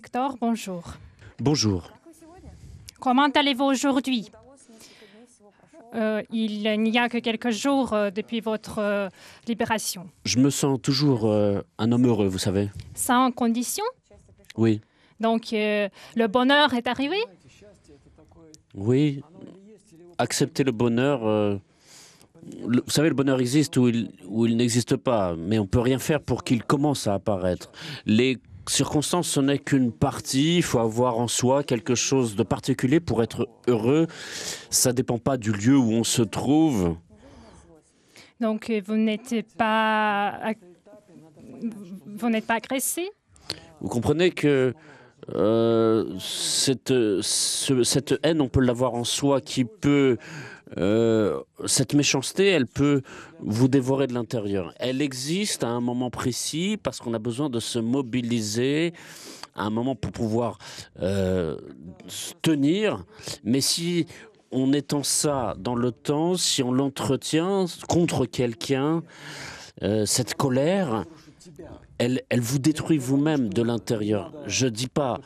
Victor, bonjour. Bonjour. Comment allez-vous aujourd'hui? Euh, Il n'y a que quelques jours euh, depuis votre euh, libération. Je me sens toujours euh, un homme heureux, vous savez. Sans condition? Oui. Donc, le bonheur est arrivé? Oui. Accepter le bonheur. le- vous savez, le bonheur existe ou il, ou il n'existe pas, mais on peut rien faire pour qu'il commence à apparaître. Les circonstances, ce n'est qu'une partie. Il faut avoir en soi quelque chose de particulier pour être heureux. Ça dépend pas du lieu où on se trouve. Donc, euh, vous n'êtes pas, vous n'êtes pas agressé? Vous comprenez que euh, cette, ce- cette haine, on peut l'avoir en soi, qui peut... euh, cette méchanceté, elle peut vous dévorer de l'intérieur. Elle existe à un moment précis parce qu'on a besoin de se mobiliser à un moment pour pouvoir euh, tenir. Mais si on étend ça dans le temps, si on l'entretient contre quelqu'un, euh, cette colère, elle, vous détruit vous-même de l'intérieur. Je ne dis pas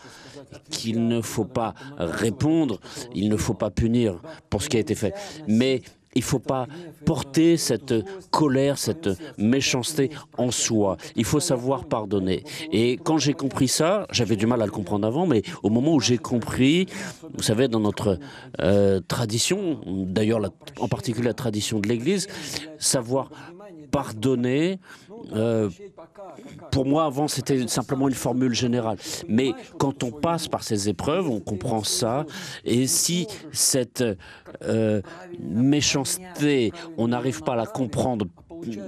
qu'il ne faut pas répondre, il ne faut pas punir pour ce qui a été fait, mais il ne faut pas porter cette colère, cette méchanceté en soi. Il faut savoir pardonner. Et quand j'ai compris ça, j'avais du mal à le comprendre avant, mais au moment où j'ai compris, vous savez, dans notre euh, tradition, d'ailleurs en particulier la tradition de l'Église, savoir pardonner, euh, pour moi, avant, c'était simplement une formule générale. Mais quand on passe par ces épreuves, on comprend ça. Et si cette euh, méchanceté, on n'arrive pas à la comprendre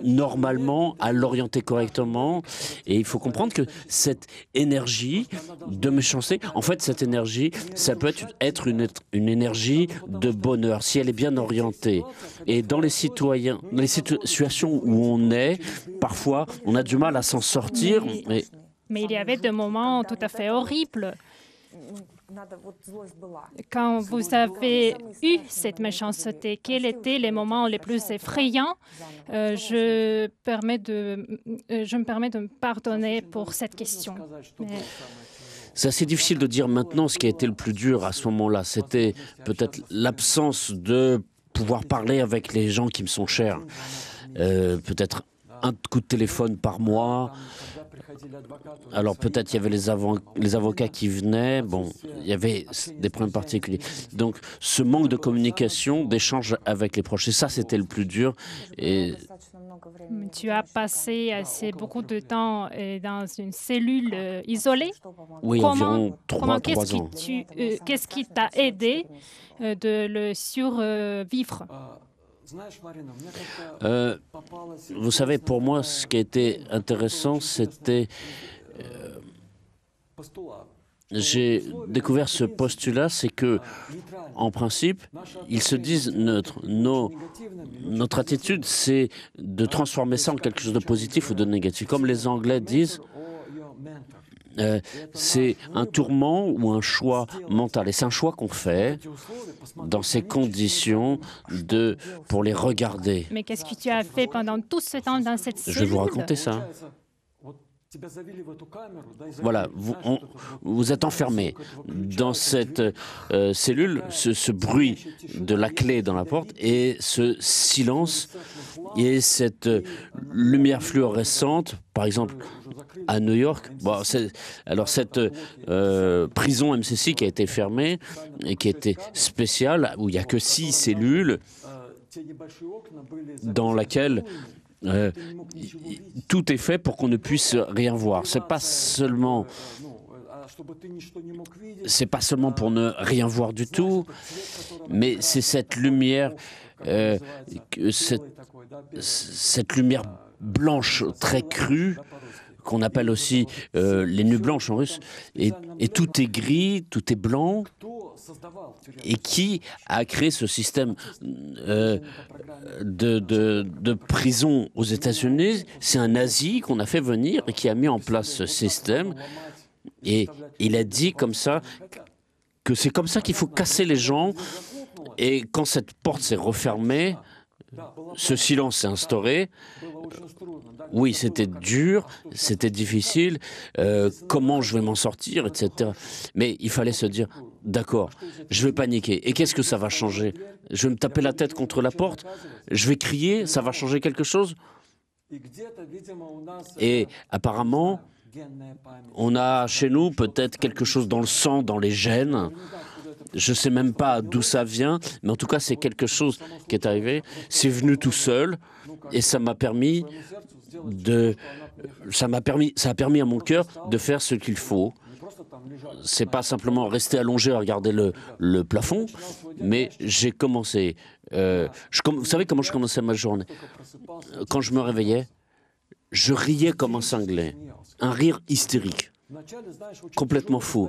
normalement, à l'orienter correctement, et il faut comprendre que cette énergie de méchanceté, en fait, cette énergie, ça peut être, être une, une énergie de bonheur, si elle est bien orientée. Et dans les citoyens, dans les situations où on est, parfois, on a du mal à s'en sortir, mais Mais il y avait des moments tout à fait horribles. Quand vous avez eu cette méchanceté, quels étaient les moments les plus effrayants? Euh, je, permets de, euh, je me permets de me pardonner pour cette question. Mais C'est assez difficile de dire maintenant ce qui a été le plus dur à ce moment-là. C'était peut-être l'absence de pouvoir parler avec les gens qui me sont chers. Euh, peut-être un coup de téléphone par mois. Alors peut-être il y avait les, avo- les avocats qui venaient, bon, il y avait des problèmes particuliers. Donc ce manque de communication, d'échange avec les proches, et ça c'était le plus dur. Et tu as passé assez beaucoup de temps euh, dans une cellule euh, isolée. oui, Comment- environ Comment 3 qu'est-ce ans. qui, tu- euh, qu'est-ce qui t'a aidé de le survivre? Euh, vous savez, pour moi, ce qui a été intéressant, c'était... euh, J'ai découvert ce postulat, c'est que, en principe, ils se disent neutres. Nos- notre attitude, c'est de transformer ça en quelque chose de positif ou de négatif. Comme les Anglais disent, euh, c'est un tourment ou un choix mental. Et c'est un choix qu'on fait dans ces conditions de, pour les regarder. Mais qu'est-ce que tu as fait pendant tout ce temps dans cette cellule Je vais vous raconter ça. Voilà, vous, on- vous êtes enfermé dans cette euh, cellule, ce, ce bruit de la clé dans la porte et ce silence et cette euh, lumière fluorescente, par exemple à New York. Alors cette euh, prison MCC qui a été fermée et qui était spéciale, où il n'y a que six cellules, dans laquelle euh, tout est fait pour qu'on ne puisse rien voir. C'est pas seulement c'est pas seulement pour ne rien voir du tout, mais c'est cette lumière, euh, cette lumière blanche très crue qu'on appelle aussi euh, les nuits blanches en russe, et, tout est gris, tout est blanc, et qui a créé ce système euh, de, de prison aux États-Unis? C'est un nazi qu'on a fait venir et qui a mis en place ce système. Et il a dit comme ça que c'est comme ça qu'il faut casser les gens. Et quand cette porte s'est refermée, ce silence s'est instauré. Oui, c'était dur, c'était difficile. Euh, comment je vais m'en sortir, etc. Mais il fallait se dire, d'accord, je vais paniquer. Et qu'est-ce que ça va changer? Je vais me taper la tête contre la porte Je vais crier Ça va changer quelque chose? Et apparemment, on a chez nous peut-être quelque chose dans le sang, dans les gènes. Je ne sais même pas d'où ça vient, mais en tout cas, c'est quelque chose qui est arrivé. C'est venu tout seul et ça m'a permis de. Ça permis, ça a permis à mon cœur de faire ce qu'il faut. C'est pas simplement rester allongé à regarder le, le plafond, mais j'ai commencé. Euh, je, vous savez comment je commençais ma journée? Quand je me réveillais, je riais comme un cinglé, un rire hystérique complètement fou.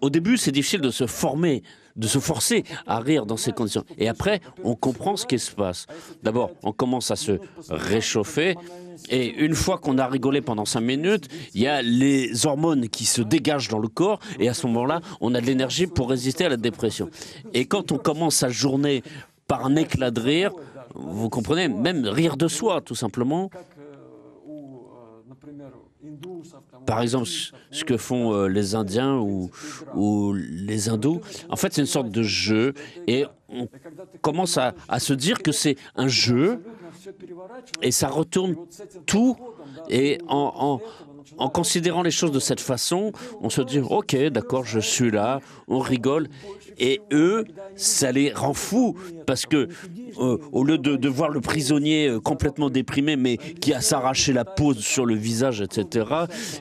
Au début, c'est difficile de se former, de se forcer à rire dans ces conditions. Et après, on comprend ce qui se passe. D'abord, on commence à se réchauffer. Et une fois qu'on a rigolé pendant cinq minutes, il y a les hormones qui se dégagent dans le corps. Et à ce moment-là, on a de l'énergie pour résister à la dépression. Et quand on commence sa journée par un éclat de rire, vous comprenez, même rire de soi, tout simplement, par exemple, ce que font euh, les Indiens ou, les hindous, en fait, c'est une sorte de jeu et on commence à, se dire que c'est un jeu et ça retourne tout et en considérant les choses de cette façon, on se dit, ok, d'accord, je suis là, on rigole. Et eux, ça les rend fous parce que euh, au lieu de, voir le prisonnier euh, complètement déprimé, mais qui a s'arraché la peau sur le visage, etc.,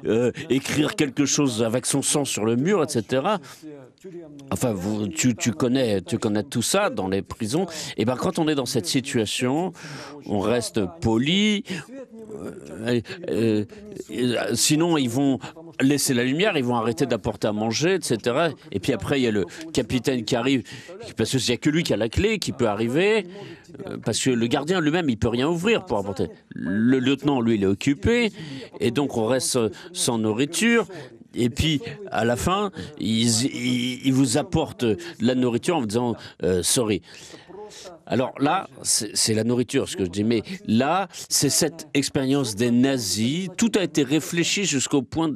euh, écrire quelque chose avec son sang sur le mur, etc. Enfin, tu, connais, tu connais tout ça dans les prisons. Et ben, quand on est dans cette situation, on reste poli. Euh, euh, euh, sinon, ils vont laisser la lumière, ils vont arrêter d'apporter à manger, etc. Et puis après, il y a le capitaine qui arrive, parce qu'il n'y a que lui qui a la clé, qui peut arriver, parce que le gardien lui-même, il peut rien ouvrir pour apporter. Le lieutenant, lui, il est occupé, et donc on reste sans nourriture. Et puis, à la fin, ils, ils, ils vous apportent la nourriture en vous disant euh, sorry. Alors là, c'est la nourriture, ce que je dis. Mais là, c'est cette expérience des nazis. Tout a été réfléchi jusqu'au point,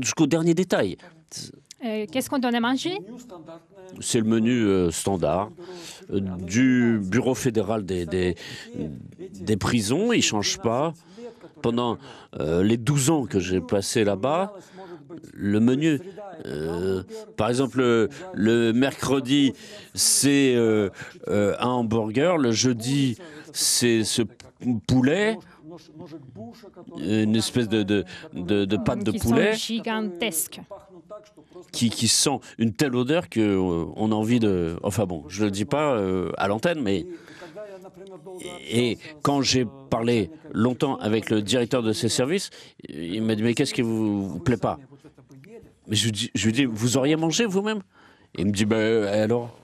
jusqu'au dernier détail. Euh, Qu'est-ce qu'on donne à manger? C'est le menu euh, standard euh, du Bureau fédéral des, des, des prisons. Il ne change pas. Pendant les 12 ans que j'ai passé là-bas, le menu. Euh, par exemple, le, le mercredi, c'est euh, euh, un hamburger. Le jeudi, c'est ce poulet. Une espèce de, de, de, de pâte de qui poulet. Sont gigantesques. Qui, qui sent une telle odeur qu'on on a envie de. Enfin bon, je ne le dis pas à l'antenne, mais. Et quand j'ai parlé longtemps avec le directeur de ces services, il m'a dit Mais qu'est-ce qui vous, vous plaît pas? Mais je lui dis, je lui dis Vous auriez mangé vous-même? Il me dit Ben alors?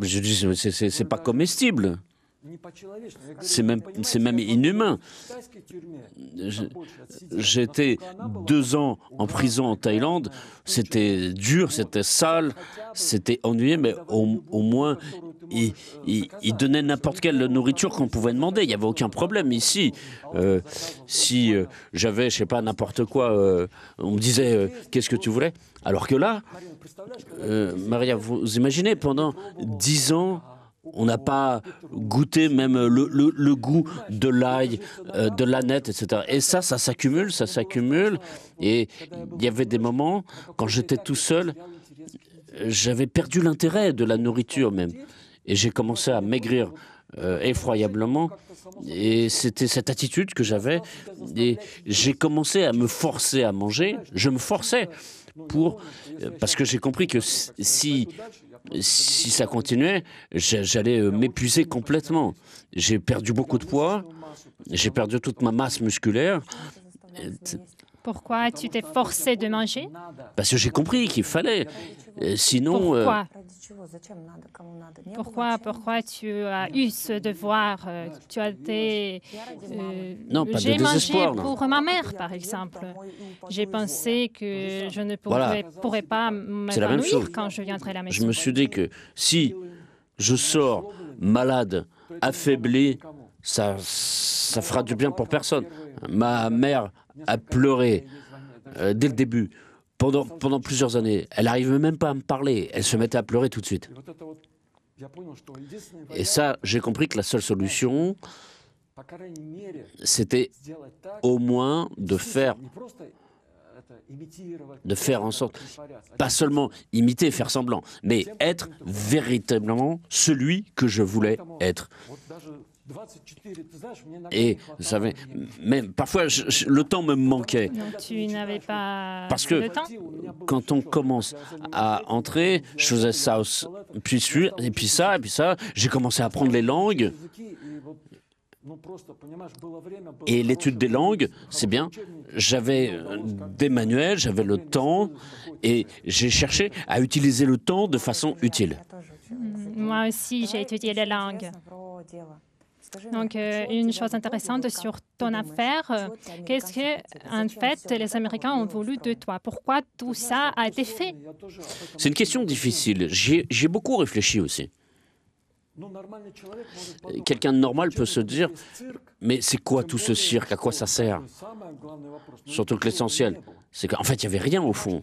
Je lui dis C'est- pas comestible. C'est même, c'est même inhumain. J'étais deux ans en prison en Thaïlande. C'était dur, c'était sale, c'était ennuyeux, mais au, au moins, ils il, il donnaient n'importe quelle nourriture qu'on pouvait demander. Il n'y avait aucun problème ici. Euh, si euh, j'avais, je sais pas, n'importe quoi, euh, on me disait qu'est-ce que tu voulais? Alors que là, Maria, vous imaginez, pendant dix ans, on n'a pas goûté même le goût de l'ail, euh, de l'aneth, etc. Et ça, ça s'accumule, ça s'accumule. Et il y avait des moments, quand j'étais tout seul, j'avais perdu l'intérêt de la nourriture même. Et j'ai commencé à maigrir euh, effroyablement. Et c'était cette attitude que j'avais. Et j'ai commencé à me forcer à manger. Je me forçais pour euh, parce que j'ai compris que si si ça continuait, j'a- j'allais euh, m'épuiser complètement. J'ai perdu beaucoup de poids, j'ai perdu toute ma masse musculaire, pourquoi tu t'es forcé de manger? Parce que j'ai compris qu'il fallait. Euh, sinon. Euh, Pourquoi? Pourquoi, tu as eu ce devoir euh, Tu as été. Non, pas J'ai mangé pour ma mère, par exemple. J'ai pensé que je ne pourrais, pas m'épanouir quand je viendrai à la maison. Je me suis dit que si je sors malade, affaibli, ça, ça fera du bien pour personne. Ma mère a pleuré euh, dès le début, pendant, pendant plusieurs années. Elle n'arrivait même pas à me parler. Elle se mettait à pleurer tout de suite. Et ça, j'ai compris que la seule solution, c'était au moins de faire de faire en sorte, pas seulement imiter, faire semblant, mais être véritablement celui que je voulais être. Et vous savez, même parfois le temps me manquait. Donc tu n'avais pas Parce que le temps quand on commence à entrer, je faisais ça, puis, et puis ça, et puis ça. J'ai commencé à apprendre les langues. Et l'étude des langues, c'est bien. J'avais des manuels, j'avais le temps, et j'ai cherché à utiliser le temps de façen utile. Moi aussi, j'ai étudié les langues. Donc, euh, une chose intéressante sur ton affaire, euh, qu'est-ce que, en fait, les Américains ont voulu de toi? Pourquoi tout ça a été fait? C'est une question difficile. J'ai beaucoup réfléchi aussi. Quelqu'un de normal peut se dire, mais c'est quoi tout ce cirque? À quoi ça sert? Surtout que l'essentiel, c'est qu'en fait, il n'y avait rien au fond.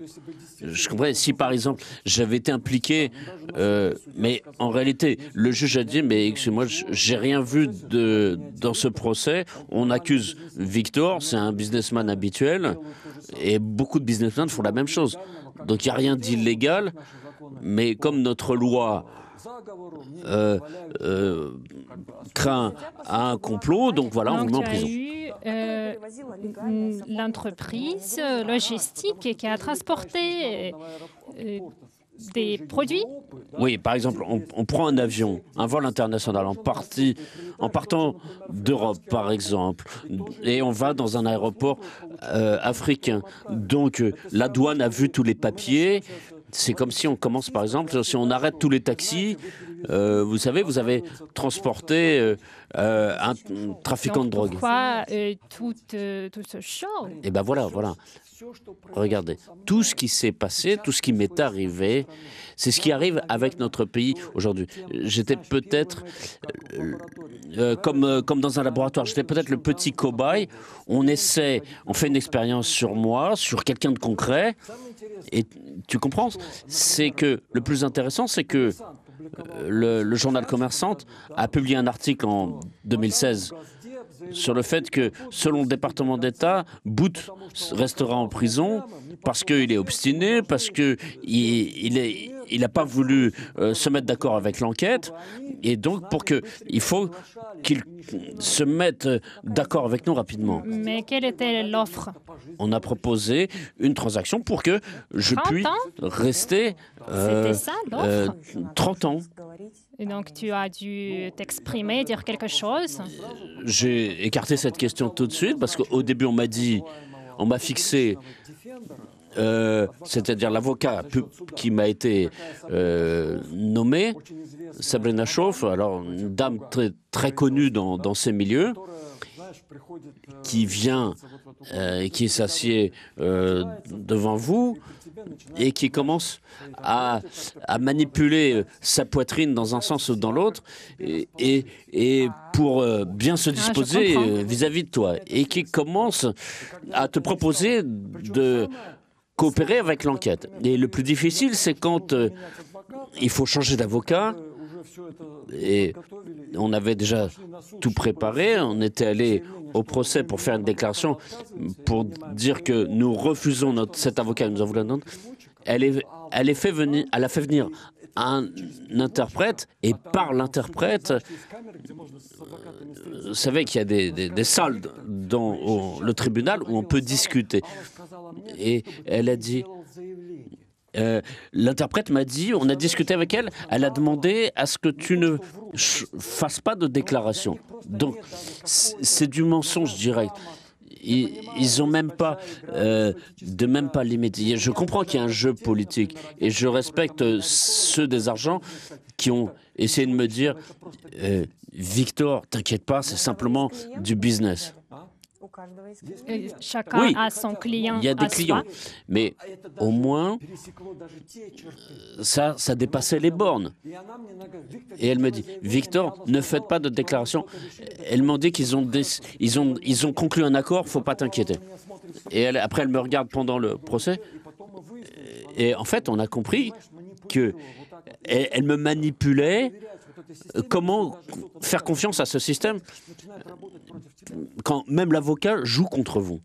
Je comprends, si par exemple, j'avais été impliqué, euh, mais en réalité, le juge a dit, mais excusez-moi, j'ai rien vu de, dans ce procès. On accuse Victor, c'est un businessman habituel, et beaucoup de businessmen font la même chose. Donc il n'y a rien d'illégal, mais comme notre loi euh, euh, craint un complot, donc voilà, on Donc, le met en prison. eu euh, l'entreprise logistique qui a transporté euh, des produits Oui, par exemple, on, on prend un avion, un vol international, en, partie, en partant d'Europe, par exemple, et on va dans un aéroport euh, africain. Donc, la douane a vu tous les papiers. C'est comme si on commence, par exemple, si on arrête tous les taxis, euh, vous savez, vous avez transporté euh, euh, un trafiquant de drogue. Pourquoi tout, tout ce show? Et ben voilà, voilà. Regardez, tout ce qui s'est passé, tout ce qui m'est arrivé, c'est ce qui arrive avec notre pays aujourd'hui. J'étais peut-être euh, euh, comme, euh, comme dans un laboratoire, j'étais peut-être le petit cobaye. On essaie, on fait une expérience sur moi, sur quelqu'un de concret. Et tu comprends C'est que le plus intéressant, c'est que euh, le, journal Commerçante a publié un article en 2016 sur le fait que, selon le département d'État, Boot restera en prison parce qu'il est obstiné, parce qu'il il est- il n'a pas voulu euh, se mettre d'accord avec l'enquête, et donc pour que, il faut qu'il se mette d'accord avec nous rapidement. Mais quelle était l'offre? On a proposé une transaction pour que je 30 puisse rester euh, C'était ça l'offre? euh, 30 ans. Et donc tu as dû t'exprimer, dire quelque chose? J'ai écarté cette question tout de suite parce qu'au début, on m'a dit, on m'a fixé, euh, c'est-à-dire l'avocat qui m'a été euh, nommé, Sabrina Schauf, alors une dame très, très connue dans, dans ces milieux, qui vient, euh, qui s'assied euh, devant vous et qui commence à, à manipuler sa poitrine dans un sens ou dans l'autre, et, et, et pour euh, bien se disposer comprends. euh, vis-à-vis de toi, et qui commence à te proposer de coopérer avec l'enquête. Et le plus difficile, c'est quand euh, il faut changer d'avocat, et on avait déjà tout préparé, on était allé au procès pour faire une déclaration pour dire que nous refusons notre, cet avocat, nous voulons un autre. Elle, elle, est fait venir, elle a fait venir un interprète et par l'interprète, euh, vous savez qu'il y a des, salles dans le tribunal où on peut discuter. Et elle a dit, euh, l'interprète m'a dit, on a discuté avec elle, elle a demandé à ce que tu ne fasses pas de déclaration. Donc, c'est du mensonge direct. Ils, ont même pas euh, de même pas limite. Je comprends qu'il y a un jeu politique et je respecte ceux des argents qui ont essayé de me dire euh, Victor, t'inquiète pas, c'est simplement du business. Euh, chacun Oui. a son client. Il y a des clients. soi. Mais au moins, ça, ça dépassait les bornes. Et elle me dit, Victor, ne faites pas de déclaration. Elles m'ont dit qu'ils ont, des- ils ont, ils ont conclu un accord, faut pas t'inquiéter. Et elle- après, elle me regarde pendant le procès. Et en fait, on a compris que elle, elle me manipulait. Euh, Comment faire confiance à ce système quand même l'avocat joue contre vous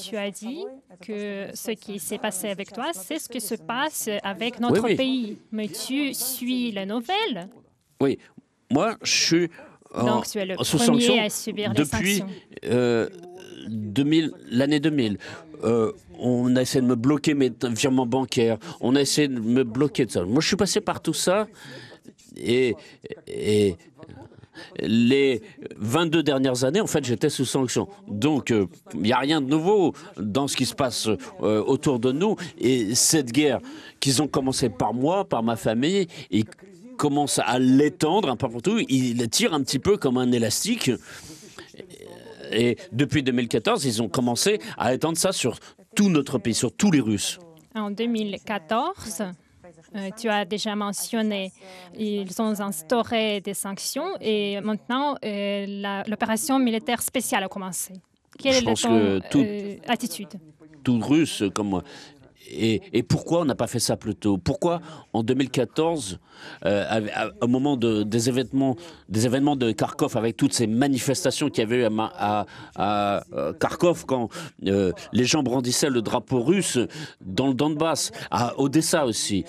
Tu as dit que ce qui s'est passé avec toi, c'est ce qui se passe avec notre oui. pays. Mais tu suis les nouvelles, Oui, moi, je suis en- donc tu es le sous premier sanction à subir depuis sanctions. euh, 2000, l'année 2000. Euh, on a essayé de me bloquer mes virements bancaires. On a essayé de me bloquer de ça. Moi, je suis passé par tout ça. Et, et les 22 dernières années, en fait, j'étais sous sanction. Donc, euh, il n'y a rien de nouveau dans ce qui se passe euh, autour de nous. Et cette guerre qu'ils ont commencé par moi, par ma famille, et commencent à l'étendre un peu partout, ils tirent un petit peu comme un élastique. Et depuis 2014, ils ont commencé à étendre ça sur tout notre pays, sur tous les Russes. En 2014, euh, tu as déjà mentionné, ils ont instauré des sanctions et maintenant euh, l'opération militaire spéciale a commencé. Quelle Je est pense ton que tout- euh, attitude? Tout russe comme moi. Et, et pourquoi on n'a pas fait ça plus tôt? Pourquoi en 2014, euh, à- à- au moment de- des, événements, des événements de Kharkov, avec toutes ces manifestations qu'il y avait eu à, Ma- à- à, euh, Kharkov, quand euh, les gens brandissaient le drapeau russe dans le Donbass, à Odessa aussi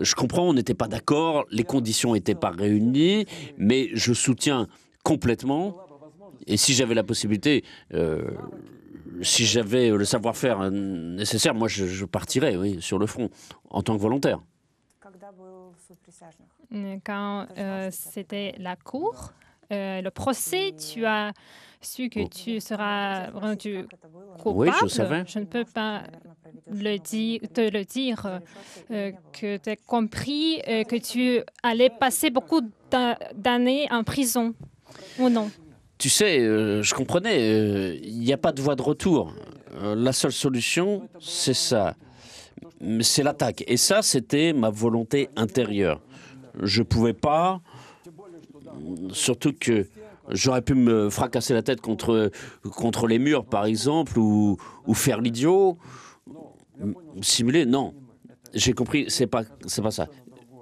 je comprends, on n'était pas d'accord, les conditions n'étaient pas réunies, mais je soutiens complètement. Et si j'avais la possibilité, euh, si j'avais le savoir-faire nécessaire, moi je, partirais, oui, sur le front, en tant que volontaire. Quand euh, c'était la cour, euh, le procès, tu as su que tu seras rendu Oui, coupable. je savais. Je ne peux pas le dire, te le dire, euh, que tu as compris euh, que tu allais passer beaucoup d'a- d'années en prison, ou non? Tu sais, euh, je comprenais, il n'y a pas de voie de retour. La seule solution, c'est ça. C'est l'attaque. Et ça, c'était ma volonté intérieure. Je pouvais pas, surtout que j'aurais pu me fracasser la tête contre, contre les murs, par exemple, ou, faire l'idiot, simuler. Non, j'ai compris, c'est pas, c'est pas ça.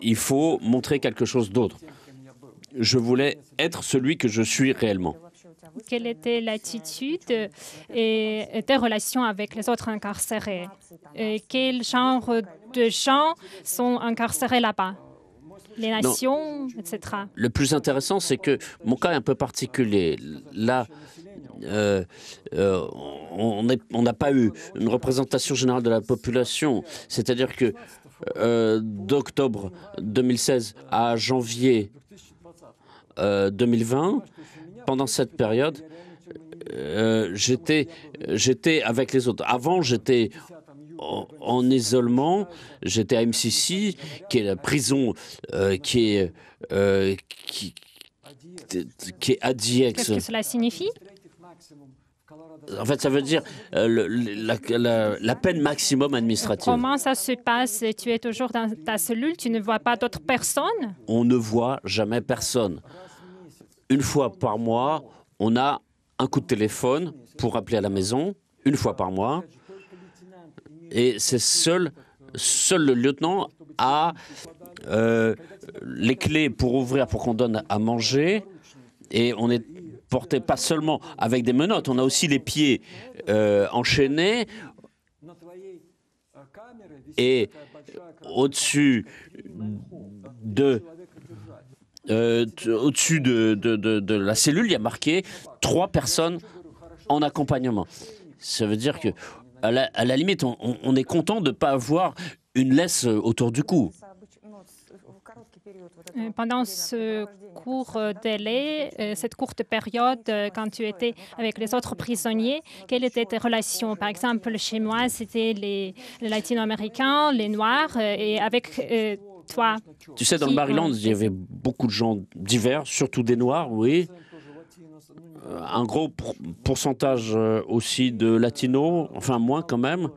Il faut montrer quelque chose d'autre. Je voulais être celui que je suis réellement. Quelle était l'attitude et tes relations avec les autres incarcérés? Et quel genre de gens sont incarcérés là-bas? Les nations, etc. Le plus intéressant, c'est que mon cas est un peu particulier. Là, euh, euh, on n'a pas eu une représentation générale de la population. C'est-à-dire que euh, d'octobre 2016 à janvier euh, 2020, pendant cette période, j'étais avec les autres. Avant, j'étais en, en isolement. J'étais à MCC, qui est la prison euh, qui est euh, qui, qui est à. Qu'est-ce que cela signifie? En fait, ça veut dire euh, le- la, la- la peine maximum administrative. Comment ça se passe? Tu es toujours dans ta cellule, tu ne vois pas d'autres personnes? On ne voit jamais personne. Une fois par mois, on a un coup de téléphone pour appeler à la maison, une fois par mois. Et c'est seul, seul le lieutenant a euh, les clés pour ouvrir, pour qu'on donne à manger. Et on est porté pas seulement avec des menottes, on a aussi les pieds euh, enchaînés. Et au-dessus de euh, au-dessus de, de- de- de la cellule, il y a marqué trois personnes en accompagnement. Ça veut dire que, à la, limite, on, est content de ne pas avoir une laisse euh, autour du cou. Euh, pendant ce court euh, délai, cette courte période, quand tu étais avec les autres prisonniers, quelles étaient tes relations? Par exemple, chez moi, c'était les, latino-américains, les noirs, et avec toi. Tu sais, dans le Maryland, il y avait beaucoup de gens divers, surtout des noirs, oui un gros pourcentage euh, aussi de latinos, enfin moins quand même,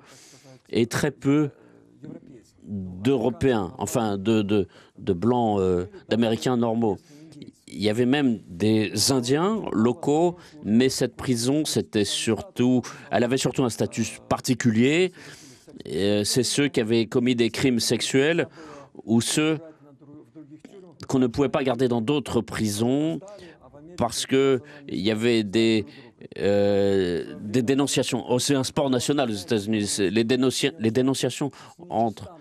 et très peu d'Européens, enfin de, de, blancs, euh, d'Américains normaux. Il y avait même des Indiens locaux, mais cette prison, c'était surtout, elle avait surtout un statut particulier. Euh, c'est ceux qui avaient commis des crimes sexuels ou ceux qu'on ne pouvait pas garder dans d'autres prisons parce qu'il y avait des, euh, des dénonciations. Oh, c'est un sport national aux États-Unis. Les, les dénonciations entre.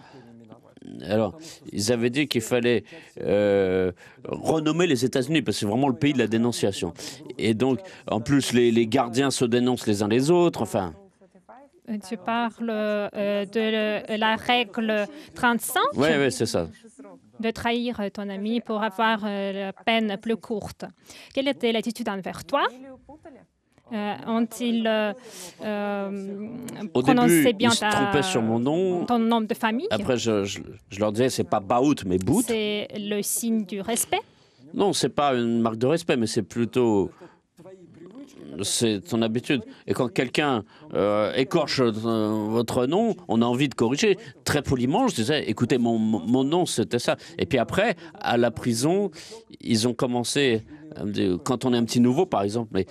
Alors, ils avaient dit qu'il fallait euh, renommer les États-Unis parce que c'est vraiment le pays de la dénonciation. Et donc, en plus, les, les gardiens se dénoncent les uns les autres. Enfin. Tu parles euh, de la règle 35 Oui, oui, c'est ça de trahir ton ami pour avoir euh, la peine plus courte. Quelle était l'attitude envers toi? Euh, Ont-ils euh, Au début, bien ils se trompaient sur mon nom. ton nom de famille Après, je, je, je leur disais, c'est pas Baout, mais Bout. C'est le signe du respect? Non, c'est pas une marque de respect, mais c'est plutôt c'est ton habitude. Et quand quelqu'un euh, écorche euh, votre nom, on a envie de corriger. Très poliment, je disais, écoutez, mon, mon nom, c'était ça. Et puis après, à la prison, ils ont commencé, quand on est un petit nouveau, par exemple, mais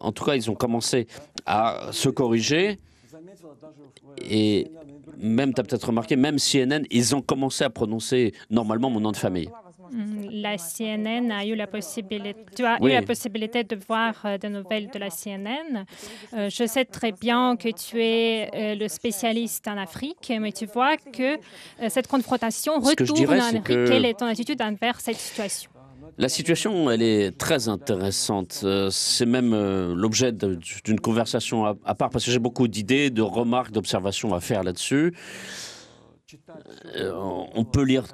en tout cas, ils ont commencé à se corriger. Et même, tu as peut-être remarqué, même CNN, ils ont commencé à prononcer normalement mon nom de famille. La CNN a eu la possibilité, tu as eu la possibilité de voir euh, des nouvelles de la CNN. Euh, je sais très bien que tu es euh, le spécialiste en Afrique, mais tu vois que cette confrontation retourne en Afrique. Quelle est ton attitude envers cette situation? La situation, elle est très intéressante. C'est même l'objet d'une conversation à part, parce que j'ai beaucoup d'idées, de remarques, d'observations à faire là-dessus. On peut lire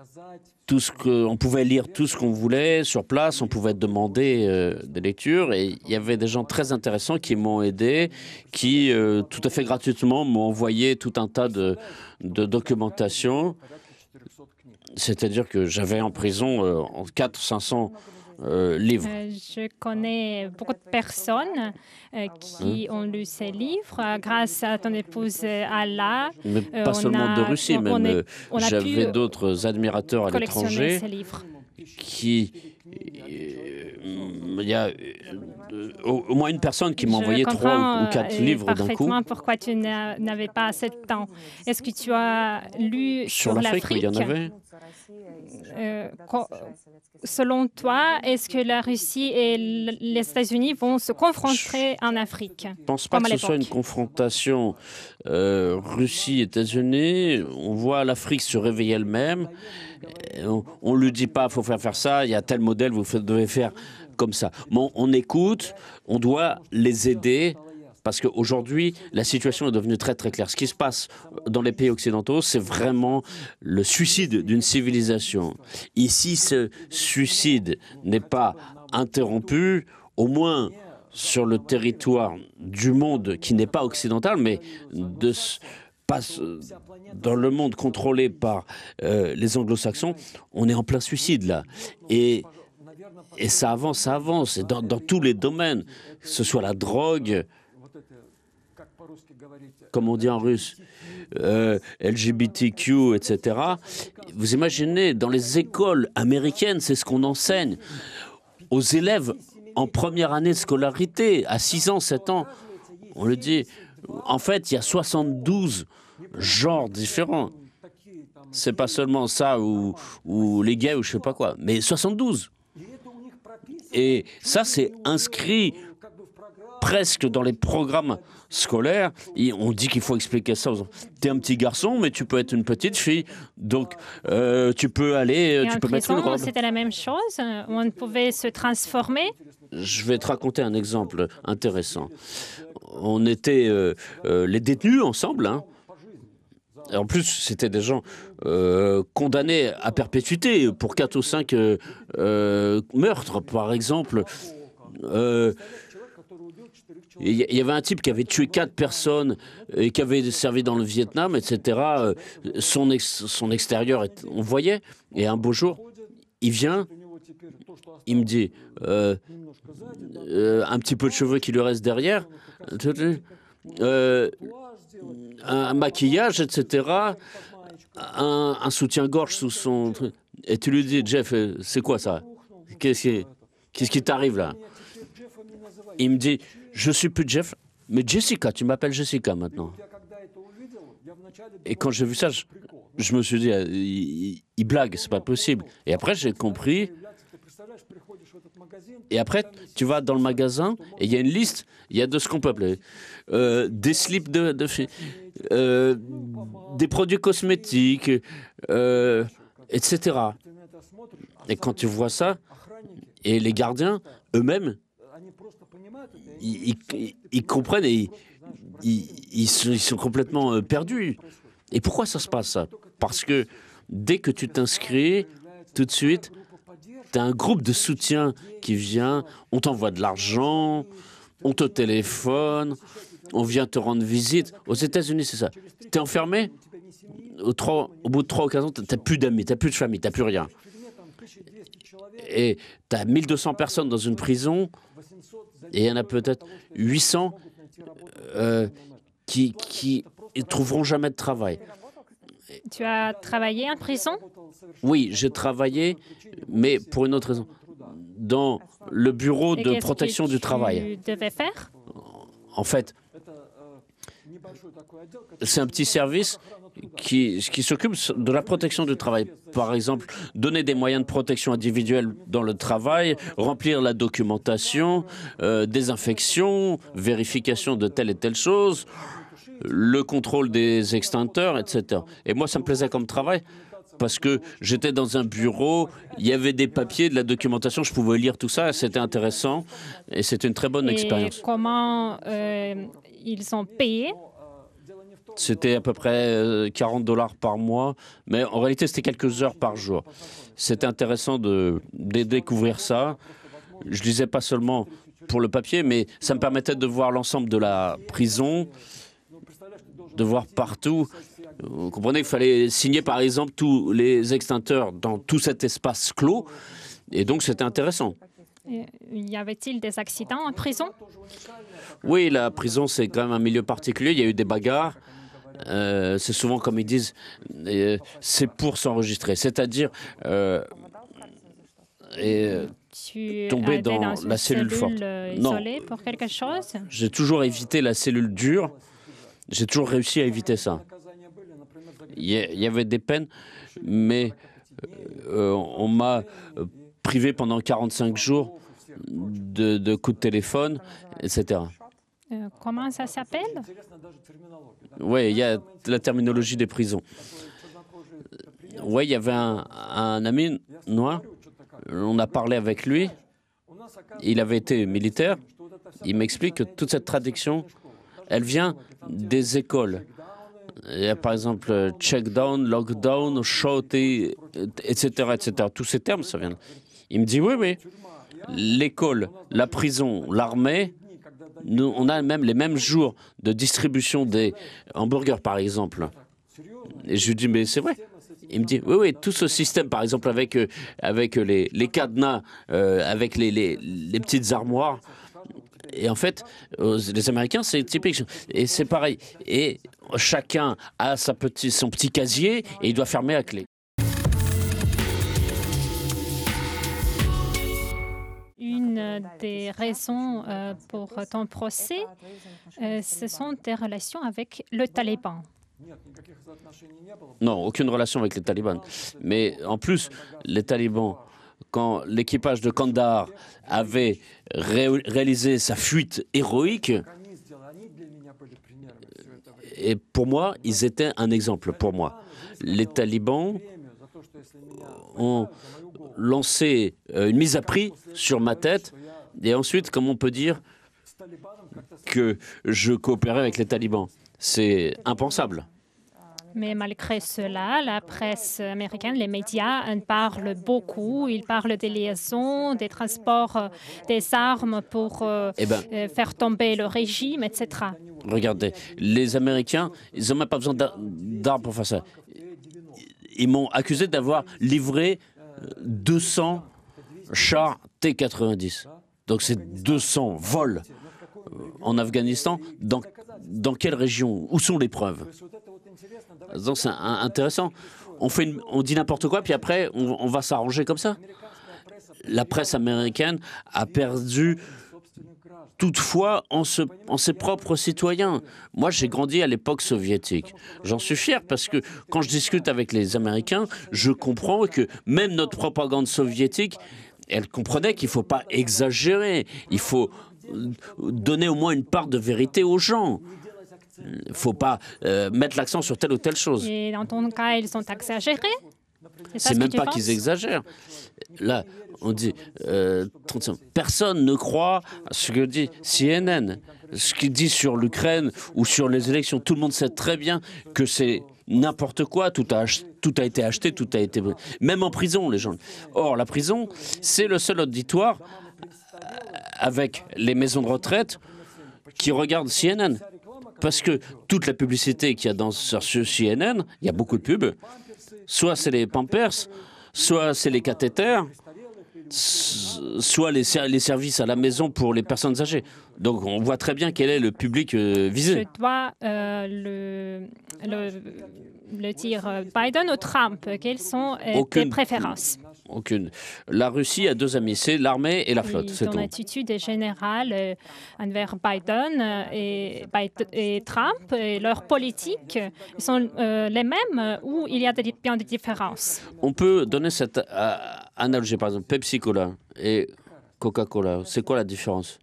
tout ce on pouvait lire tout ce qu'on voulait sur place, on pouvait demander euh, des lectures et il y avait des gens très intéressants qui m'ont aidé, qui euh, tout à fait gratuitement m'ont envoyé tout un tas de, de documentation. C'est-à-dire que j'avais en prison euh, 400-500 euh. Euh, je connais beaucoup de personnes euh, qui hein? ont lu ces livres grâce à ton épouse Alla. Mais pas seulement de Russie, même. J'avais d'autres admirateurs à l'étranger qui il y a au, moins une personne qui m'a envoyé trois ou quatre livres d'un coup. pourquoi tu n'avais pas assez de temps. Est-ce que tu as lu sur, sur l'Afrique Il y en avait. Euh, selon toi, est-ce que la Russie et les États-Unis vont se confronter en Afrique Je ne pense pas que ce soit une confrontation euh, Russie-États-Unis. On voit l'Afrique se réveiller elle-même. On ne lui dit pas, il faut faire, faire ça, il y a tel modèle, vous devez faire comme ça. Bon, on écoute, on doit les aider parce qu'aujourd'hui, la situation est devenue très très claire. Ce qui se passe dans les pays occidentaux, c'est vraiment le suicide d'une civilisation. Ici, ce suicide n'est pas interrompu, au moins sur le territoire du monde qui n'est pas occidental, mais dans le monde contrôlé par euh, les anglo-saxons, on est en plein suicide là. Et, ça avance, ça avance, dans tous les domaines, que ce soit la drogue, comme on dit en russe, euh, LGBTQ, etc. Vous imaginez, dans les écoles américaines, c'est ce qu'on enseigne aux élèves en première année de scolarité, à 6 ans, 7 ans. On le dit. En fait, il y a 72 genres différents. C'est pas seulement ça ou, ou les gays ou je sais pas quoi, mais 72. Et ça, c'est inscrit presque dans les programmes scolaires. Et on dit qu'il faut expliquer ça aux enfants. Tu es un petit garçon, mais tu peux être une petite fille. Donc, euh, tu peux aller, euh, tu peux mettre une robe. C'était la même chose. On pouvait se transformer. Je vais te raconter un exemple intéressant. On était euh, les détenus ensemble. Hein. En plus, c'était des gens condamnés à perpétuité pour quatre ou cinq meurtres, par exemple. Il y avait un type qui avait tué quatre personnes et qui avait servi dans le Vietnam, etc. Euh, son, son extérieur, on voyait. Et un beau jour, il vient Il me dit euh, euh, un petit peu de cheveux qui lui reste derrière, un, maquillage, etc. Un, soutien-gorge sous son. Et tu lui dis, Jeff, c'est quoi ça? Qu'est-ce qui, qui t'arrive là? Il me dit, je suis plus Jeff, mais Jessica, tu m'appelles Jessica maintenant. Et quand j'ai vu ça, je, me suis dit, euh, il, il blague, c'est pas possible. Et après, j'ai compris. Et après, tu vas dans le magasin et il y a une liste, il y a de ce qu'on peut appeler euh, des slips de, filles, euh, des produits cosmétiques, etc. Et quand tu vois ça, et les gardiens eux-mêmes, ils, ils- ils comprennent et ils, sont, ils sont complètement euh, perdus. Et pourquoi ça se passe ça Parce que dès que tu t'inscris, tout de suite, tu as un groupe de soutien qui vient, on t'envoie de l'argent, on te téléphone, on vient te rendre visite. Aux États-Unis, c'est ça. Tu es enfermé, au, bout de 3 ou 15 ans, tu n'as plus d'amis, tu n'as plus de famille, tu n'as plus rien. Et tu as 1200 personnes dans une prison, et il y en a peut-être 800 euh, qui, qui ne trouveront jamais de travail. Tu as travaillé en prison Oui, j'ai travaillé, mais pour une autre raison. Dans le bureau Et de protection que du travail. Tu devais faire? En fait, c'est un petit service qui, qui s'occupe de la protection du travail. Par exemple, donner des moyens de protection individuelle dans le travail, remplir la documentation, euh, désinfection, vérification de telle et telle chose, le contrôle des extincteurs, etc. Et moi, ça me plaisait comme travail parce que j'étais dans un bureau, il y avait des papiers, de la documentation, je pouvais lire tout ça, c'était intéressant et c'était une très bonne Et expérience. comment euh, ils ont payé C'était à peu près euh, 40 dollars par mois, mais en réalité, c'était quelques heures par jour. C'était intéressant de, de découvrir ça. Je lisais pas seulement pour le papier, mais ça me permettait de voir l'ensemble de la prison, de voir partout. Vous comprenez qu'il fallait signer, par exemple, tous les extincteurs dans tout cet espace clos. Et donc, c'était intéressant. Euh, Y avait-il des accidents en prison? Oui, la prison, c'est quand même un milieu particulier. Il y a eu des bagarres. Euh, c'est souvent, comme ils disent, euh, c'est pour s'enregistrer. C'est-à-dire, euh, Tomber dans la cellule forte. Non. isolée pour quelque chose? J'ai toujours évité la cellule dure. J'ai toujours réussi à éviter ça. Il y, avait des peines, mais on m'a privé pendant 45 jours de, de coups de téléphone, etc. Euh, Comment ça s'appelle? Oui, il y a la terminologie des prisons. Oui, il y avait un, un ami noir. On a parlé avec lui. Il avait été militaire. Il m'explique que toute cette traduction, elle vient des écoles. Il y a par exemple euh, check down, lockdown, shorty, etc., etc. Tous ces termes, ça vient. Il me dit oui, oui. L'école, la prison, l'armée, nous, on a même les mêmes jours de distribution des hamburgers, par exemple. Et je lui dis, mais c'est vrai. Il me dit, oui, oui, tout ce système, par exemple, avec, euh, avec les, les cadenas, euh, avec les, les, les petites armoires. Et en fait, euh, les Américains, c'est typique. Et c'est pareil. Et chacun a sa petit, son petit casier et il doit fermer à clé. Des raisons euh, pour ton procès, euh, ce sont tes relations avec le Taliban. Non, aucune relation avec les talibans. Mais en plus, les talibans, quand l'équipage de Kandahar avait ré- réalisé sa fuite héroïque, et pour moi, ils étaient un exemple pour moi. Les talibans ont lancé euh, une mise à prix sur ma tête, et ensuite, comme on peut dire que je coopérais avec les talibans C'est impensable. Mais malgré cela, la presse américaine, les médias en parlent beaucoup. Ils parlent des liaisons, des transports euh, des armes pour euh, Eh ben, euh, faire tomber le régime, etc. Regardez, les Américains, ils n'ont même pas besoin d'ar- d'armes pour faire ça. Ils m'ont accusé d'avoir livré euh, 200 chars T-90. Donc c'est 200 vols euh, en Afghanistan. Dans, dans quelle région? Où sont les preuves? C'est intéressant. On, fait on dit n'importe quoi, puis après, on, va s'arranger comme ça. La presse américaine a perdu toutefois en, en ses propres citoyens. Moi, j'ai grandi à l'époque soviétique. J'en suis fier parce que quand je discute avec les Américains, je comprends que même notre propagande soviétique, elle comprenait qu'il ne faut pas exagérer. Il faut euh, donner au moins une part de vérité aux gens. Il ne faut pas euh, mettre l'accent sur telle ou telle chose. Et dans ton cas, ils sont exagérés C'est même pas qu'ils exagèrent. Là, on dit euh, 35. personne ne croit à ce que dit CNN, ce qu'il dit sur l'Ukraine ou sur les élections. Tout le monde sait très bien que c'est n'importe quoi. Tout a, été acheté, tout a été même en prison, les gens. Or, la prison, c'est le seul auditoire euh, avec les maisons de retraite qui regardent CNN. Parce que toute la publicité qu'il y a dans sur CNN, il y a beaucoup de pubs. Soit c'est les Pampers, soit c'est les cathéters, soit les services à la maison pour les personnes âgées. Donc on voit très bien quel est le public euh, visé. Je dois euh, le, le, le dire euh, Biden ou Trump. Quelles sont tes préférences? Aucune. La Russie a deux amis, c'est l'armée et la flotte, Oui, c'est Ton tout. attitude est générale envers Biden et, Trump et leur politique ils sont les mêmes ou il y a des, bien des différences? On peut donner cette analogie, par exemple, Pepsi-Cola et Coca-Cola. C'est quoi la différence?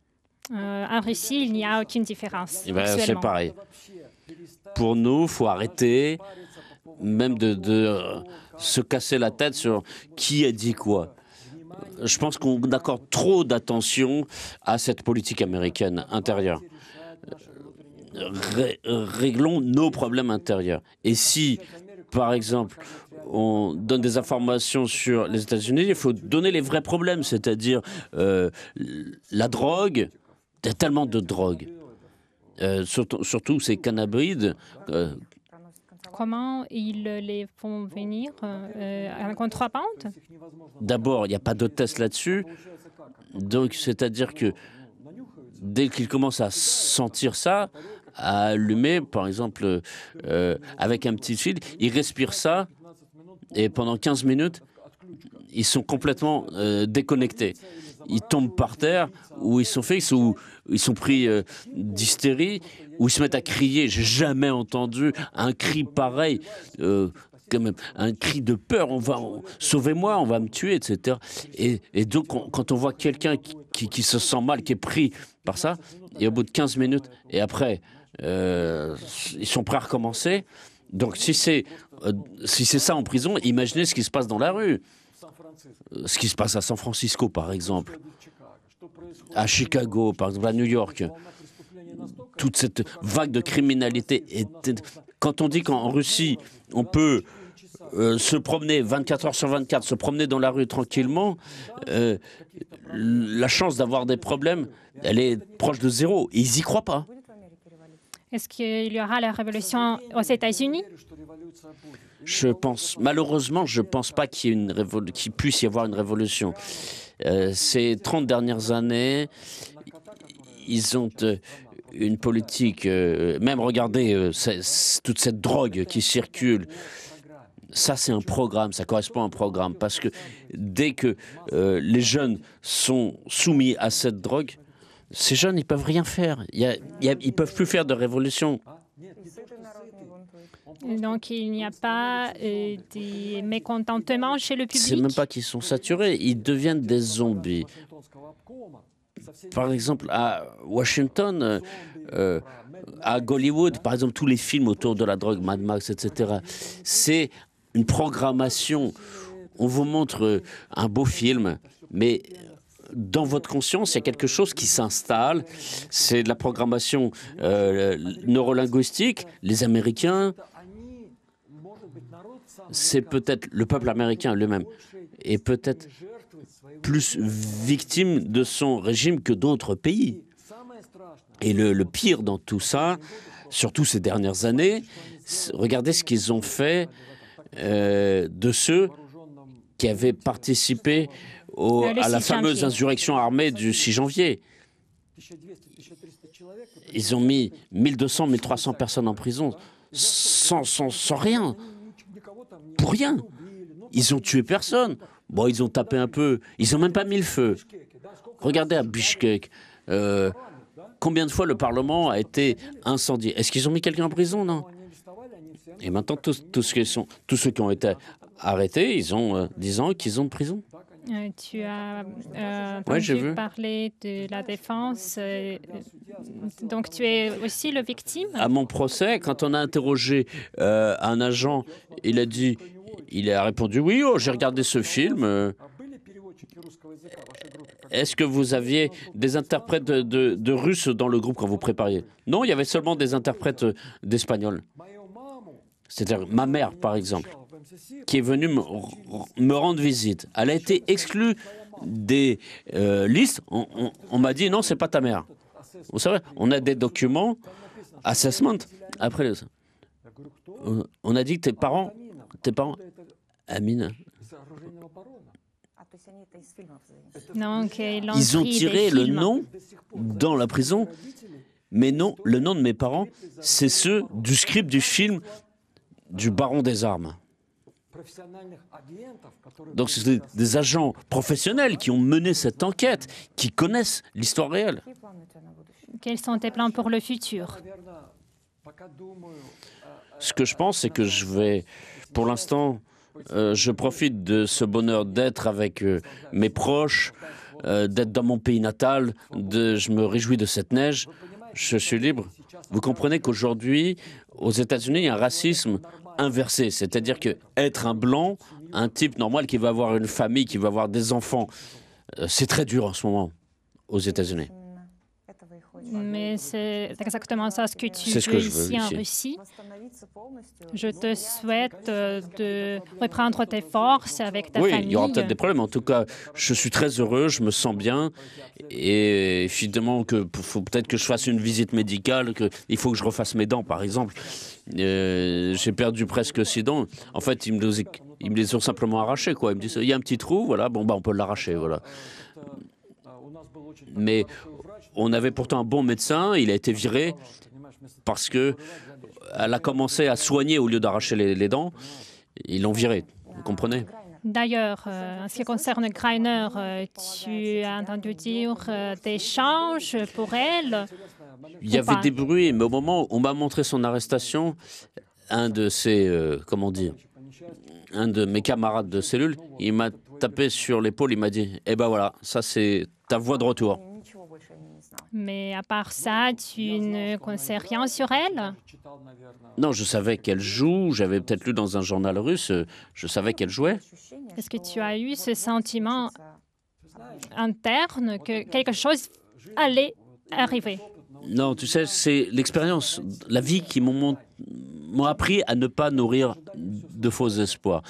Euh, En Russie, il n'y a aucune différence. Eh ben, C'est pareil. Pour nous, il faut arrêter même de, de, euh, se casser la tête sur qui a dit quoi. Je pense qu'on accorde trop d'attention à cette politique américaine intérieure. Ré- réglons nos problèmes intérieurs. Et si, par exemple, on donne des informations sur les États-Unis, il faut donner les vrais problèmes, c'est-à-dire euh, la drogue. Il y a tellement de drogue. Euh, surtout, surtout ces cannabrides. euh, Comment ils les font venir euh, en contrebande? D'abord, il n'y a pas de test là-dessus. Donc, c'est-à-dire que dès qu'ils commencent à sentir ça, à allumer, par exemple, euh, avec un petit fil, ils respirent ça et pendant 15 minutes, ils sont complètement euh, déconnectés. Ils tombent par terre ou ils sont fixes ou ils sont pris euh, d'hystérie ou ils se mettent à crier. J'ai jamais entendu un cri pareil. euh, quand même, un cri de peur, on va, sauvez-moi, on va me tuer, etc. Et, donc, on- quand on voit quelqu'un qui, se sent mal, qui est pris par ça, et au bout de 15 minutes, et après, euh, ils sont prêts à recommencer. Donc, si c'est si c'est ça en prison, imaginez ce qui se passe dans la rue. Euh, Ce qui se passe à San Francisco, par exemple, à Chicago, par exemple, à New York. Toute cette vague de criminalité. Quand on dit qu'en Russie, on peut euh, se promener 24 heures sur 24, se promener dans la rue tranquillement, euh, la chance d'avoir des problèmes, elle est proche de zéro. Ils y croient pas. Est-ce qu'il y aura la révolution aux États-Unis? Je pense, malheureusement, je pense pas qu'il puisse y avoir une révolution. Euh, ces 30 dernières années, ils ont euh, une politique, euh, même regardez toute cette drogue qui circule. Ça, c'est un programme, ça correspond à un programme. Parce que dès que les jeunes sont soumis à cette drogue, ces jeunes, ils peuvent rien faire. Il y a- il y a- ils peuvent plus faire de révolution. Donc, il n'y a pas euh, des mécontentements chez le C'est public même pas qu'ils sont saturés, ils deviennent des zombies. Par exemple, à Washington, euh, euh, à Gollywood, par exemple, tous les films autour de la drogue, Mad Max, etc., c'est une programmation. On vous montre euh, un beau film, mais dans votre conscience, il y a quelque chose qui s'installe. C'est de la programmation euh, neurolinguistique. Les Américains, c'est peut-être le peuple américain lui-même est peut-être plus victime de son régime que d'autres pays. Et le, le pire dans tout ça, surtout ces dernières années, regardez ce qu'ils ont fait euh, de ceux qui avaient participé au- Euh, à la 6 fameuse insurrection armée du 6 janvier. Ils ont mis 1200, 1300 personnes en prison sans, sans, sans rien, pour rien. Ils ont tué personne. Bon, ils ont tapé un peu. Ils ont même pas mis le feu. Regardez à Bishkek. euh, combien de fois le Parlement a été incendié? Est-ce qu'ils ont mis quelqu'un en prison? Non. Et maintenant, tous, ceux qui ont été arrêtés, ils ont euh, 10 ans qu'ils ont de prison. Euh, tu as euh, Ouais, entendu vu. parler de la défense. euh, donc, tu es aussi le victime? À mon procès, quand on a interrogé euh, un agent, il a dit, il a répondu oui, oh, j'ai regardé ce film. euh, Est-ce que vous aviez des interprètes de, de- de russe dans le groupe quand vous prépariez? Non, il y avait seulement des interprètes euh, d'espagnol. C'est-à-dire ma mère, par exemple, qui est venue me, me rendre visite. Elle a été exclue des euh, listes. On, m'a dit non, c'est pas ta mère. Vous savez, on a des documents assessment après. Euh, on a dit que tes parents, tes parents, Amine. Ils ont tiré le nom dans la prison, mais non, le nom de mes parents, c'est ceux du script du film du Baron des Armes. Donc c'est des agents professionnels qui ont mené cette enquête, qui connaissent l'histoire réelle. Quels sont tes plans pour le futur? Ce que je pense, c'est que je vais, pour l'instant, euh, je profite de ce bonheur d'être avec euh, mes proches, euh, d'être dans mon pays natal, je me réjouis de cette neige, je suis libre. Vous comprenez qu'aujourd'hui, aux États-Unis, il y a un racisme inversé, c'est-à-dire que être un blanc, un type normal qui va avoir une famille, qui va avoir des enfants, euh, c'est très dur en ce moment aux États-Unis mais c'est exactement ça ce que tu veux, ce ici, en Russie. Je te souhaite euh, de reprendre tes forces avec ta oui, famille. Oui, il y aura peut-être des problèmes. En tout cas, je suis très heureux, je me sens bien. Et évidemment, que faut peut-être que je fasse une visite médicale, que, il faut que je refasse mes dents, par exemple. Euh, j'ai perdu presque six dents. En fait, ils me, les ont simplement arrachées. Quoi. Ils me disent, il y a un petit trou, voilà, bon, bah, on peut l'arracher. Voilà. Mais on avait pourtant un bon médecin, il a été viré parce que elle a commencé à soigner au lieu d'arracher les, les dents. Ils l'ont viré, vous comprenez? D'ailleurs, euh, en ce qui concerne Greiner, euh, tu as entendu dire euh, des changes pour elle. Il y avait pas? des bruits, mais au moment où on m'a montré son arrestation, un de ses, comment dire, un de mes camarades de cellule, il m'a tapé sur l'épaule, il m'a dit, eh ben voilà, ça c'est ta voix de retour. Mais à part ça, tu ne connaissais rien sur elle? Non, je savais qu'elle joue, j'avais peut-être lu dans un journal russe, je savais qu'elle jouait. Est-ce que tu as eu ce sentiment interne que quelque chose allait arriver? Non, tu sais, c'est l'expérience, la vie qui m'ont appris à ne pas nourrir de faux espoirs.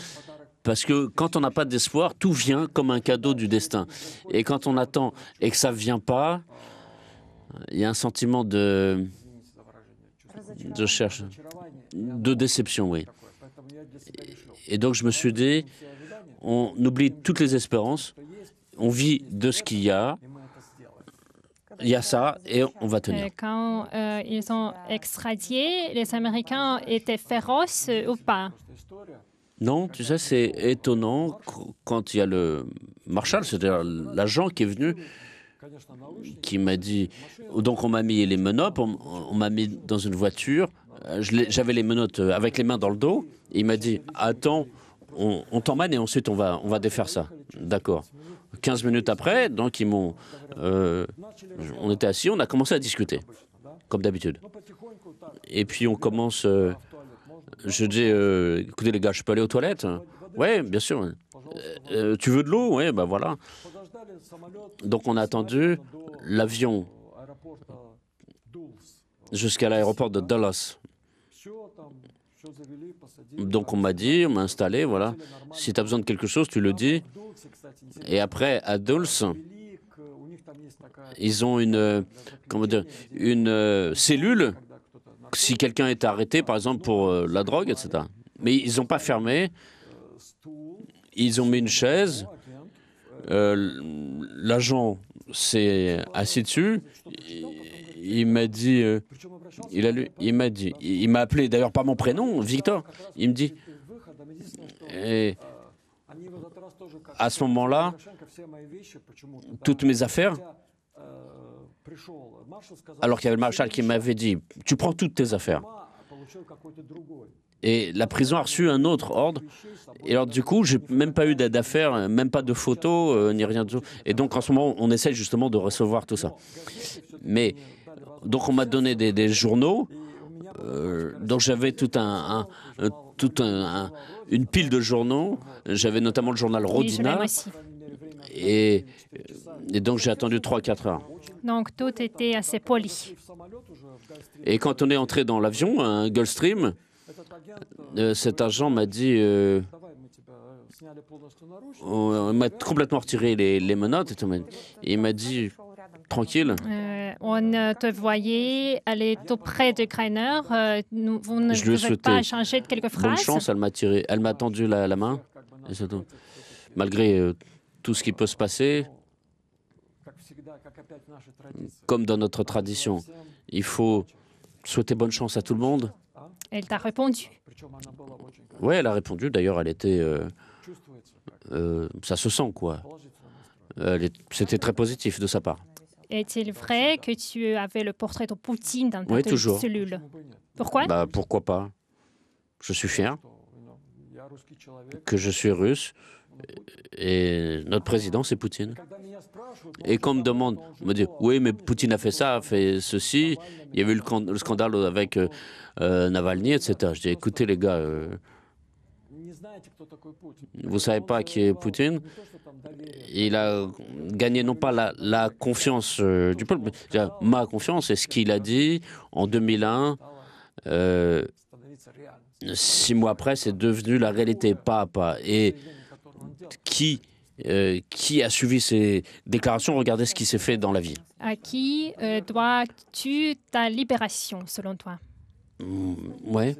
Parce que quand on n'a pas d'espoir, tout vient comme un cadeau du destin. Et quand on attend et que ça ne vient pas, il y a un sentiment de, de cherche, de déception, oui. Et donc je me suis dit, on oublie toutes les espérances, on vit de ce qu'il y a, il y a ça et on va tenir. Euh, Quand euh, ils ont extradié, les Américains étaient féroces ou pas? Non, tu sais, c'est étonnant qu- quand il y a le Marshall, c'est-à-dire l'agent qui est venu, qui m'a dit. Donc, on m'a mis les menottes, on, m'a mis dans une voiture. J'avais les menottes euh, avec les mains dans le dos. Il m'a dit Attends, on, t'emmène et ensuite on va, on va défaire ça. D'accord. 15 minutes après, donc ils m'ont. euh, on était assis, on a commencé à discuter, comme d'habitude. Et puis on commence. euh, je dis, euh, écoutez les gars, je peux aller aux toilettes Ouais, bien sûr. Euh, euh, tu veux de l'eau? Ouais, ben voilà. Donc on a attendu l'avion jusqu'à l'aéroport de Dallas. Donc on m'a dit, on m'a installé, voilà. Si tu as besoin de quelque chose, tu le dis. Et après, à Dulce, ils ont une, euh, comment dire, une cellule si quelqu'un est arrêté, par exemple, pour euh, la drogue, etc. Mais ils n'ont pas fermé. Ils ont mis une chaise. Euh, L'agent s'est assis dessus. Il, m'a dit, euh, il a lu, il m'a dit, il m'a appelé d'ailleurs par mon prénom, Victor. Il me dit, et à ce moment-là, toutes mes affaires, alors qu'il y avait le maréchal qui m'avait dit, tu prends toutes tes affaires. Et la prison a reçu un autre ordre. Et alors, du coup, j'ai même pas eu d'aide d'affaires, même pas de photos, euh, ni rien de tout. Et donc, en ce moment, on essaie justement de recevoir tout ça. Mais, donc, on m'a donné des, des journaux. euh, donc, j'avais tout un, un- un- tout un- un- une pile de journaux. J'avais notamment le journal Rodina. Et, et donc, j'ai attendu 3-4 heures. Donc, tout était assez poli. Et quand on est entré dans l'avion, un Gulfstream, euh, cet agent m'a dit euh, on, on m'a complètement retiré les, les menottes et tout. Il m'a dit tranquille. Euh, on euh, te voyait aller tout près de. Euh, nous- vous ne Je lui pas échanger de quelques Bonne phrases. chance, elle m'a tiré, elle m'a tendu la, la main. et c'est tout. Malgré euh, tout ce qui peut se passer, comme dans notre tradition, il faut souhaiter bonne chance à tout le monde. Elle t'a répondu. Oui, elle a répondu. D'ailleurs, elle était, euh, euh, ça se sent quoi. C'était très positif de sa part. Est-il vrai que tu avais le portrait de Poutine dans ta Oui, toujours. cellule? Pourquoi? Bah, pourquoi pas? Je suis fier que je suis russe et notre président, c'est Poutine. Et quand on me demande, on me dit, oui, mais Poutine a fait ça, a fait ceci, il y a eu le, can- le scandale avec euh, euh, Navalny, etc. Je dis, écoutez les gars, euh, vous savez pas qui est Poutine Il a gagné non pas la, confiance du peuple, mais ma confiance, et ce qu'il a dit en 2001. euh, six mois après, c'est devenu la réalité pas à pas. Qui, euh, qui a suivi ces déclarations? Regardez ce qui s'est fait dans la vie. À qui euh, dois-tu ta libération, selon toi? Mm, ouais.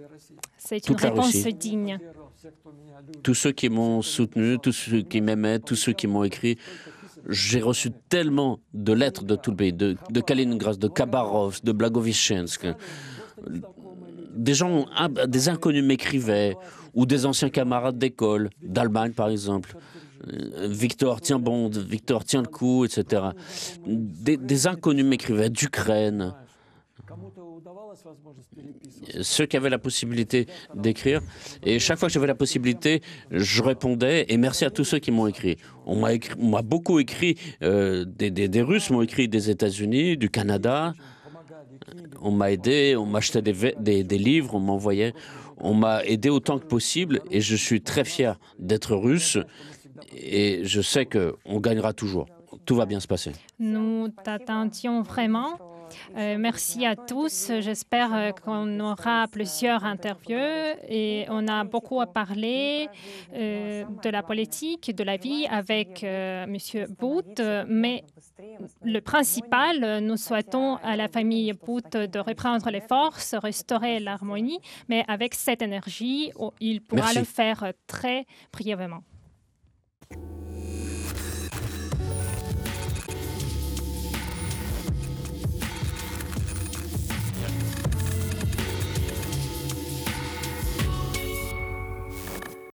C'est une réponse digne. Tous ceux qui m'ont soutenu, tous ceux qui m'aimaient, tous ceux qui m'ont écrit. J'ai reçu tellement de lettres de tout le pays, de, de Kaliningrad, de Khabarovsk, de Blagovichensk. Des gens, ah, des inconnus m'écrivaient, ou des anciens camarades d'école, d'Allemagne par exemple. Euh, Victor, tiens bon, Victor, tiens le coup, etc. Des, inconnus m'écrivaient, d'Ukraine. Ceux qui avaient la possibilité d'écrire. Et chaque fois que j'avais la possibilité, je répondais. Et merci à tous ceux qui m'ont écrit. On m'a beaucoup écrit. euh, des, des- Russes m'ont écrit des États-Unis, du Canada. On m'a aidé, on m'achetait des livres, on m'envoyait. On m'a aidé autant que possible. Et je suis très fier d'être russe. Et je sais qu'on gagnera toujours. Tout va bien se passer. Nous t'attendions vraiment. Euh, merci à tous. J'espère euh, qu'on aura plusieurs interviews et on a beaucoup à parler euh, de la politique, de la vie avec euh, M. Booth. Mais le principal, euh, nous souhaitons à la famille Booth de reprendre les forces, restaurer l'harmonie, mais avec cette énergie, oh, il pourra Merci. le faire euh, très brièvement.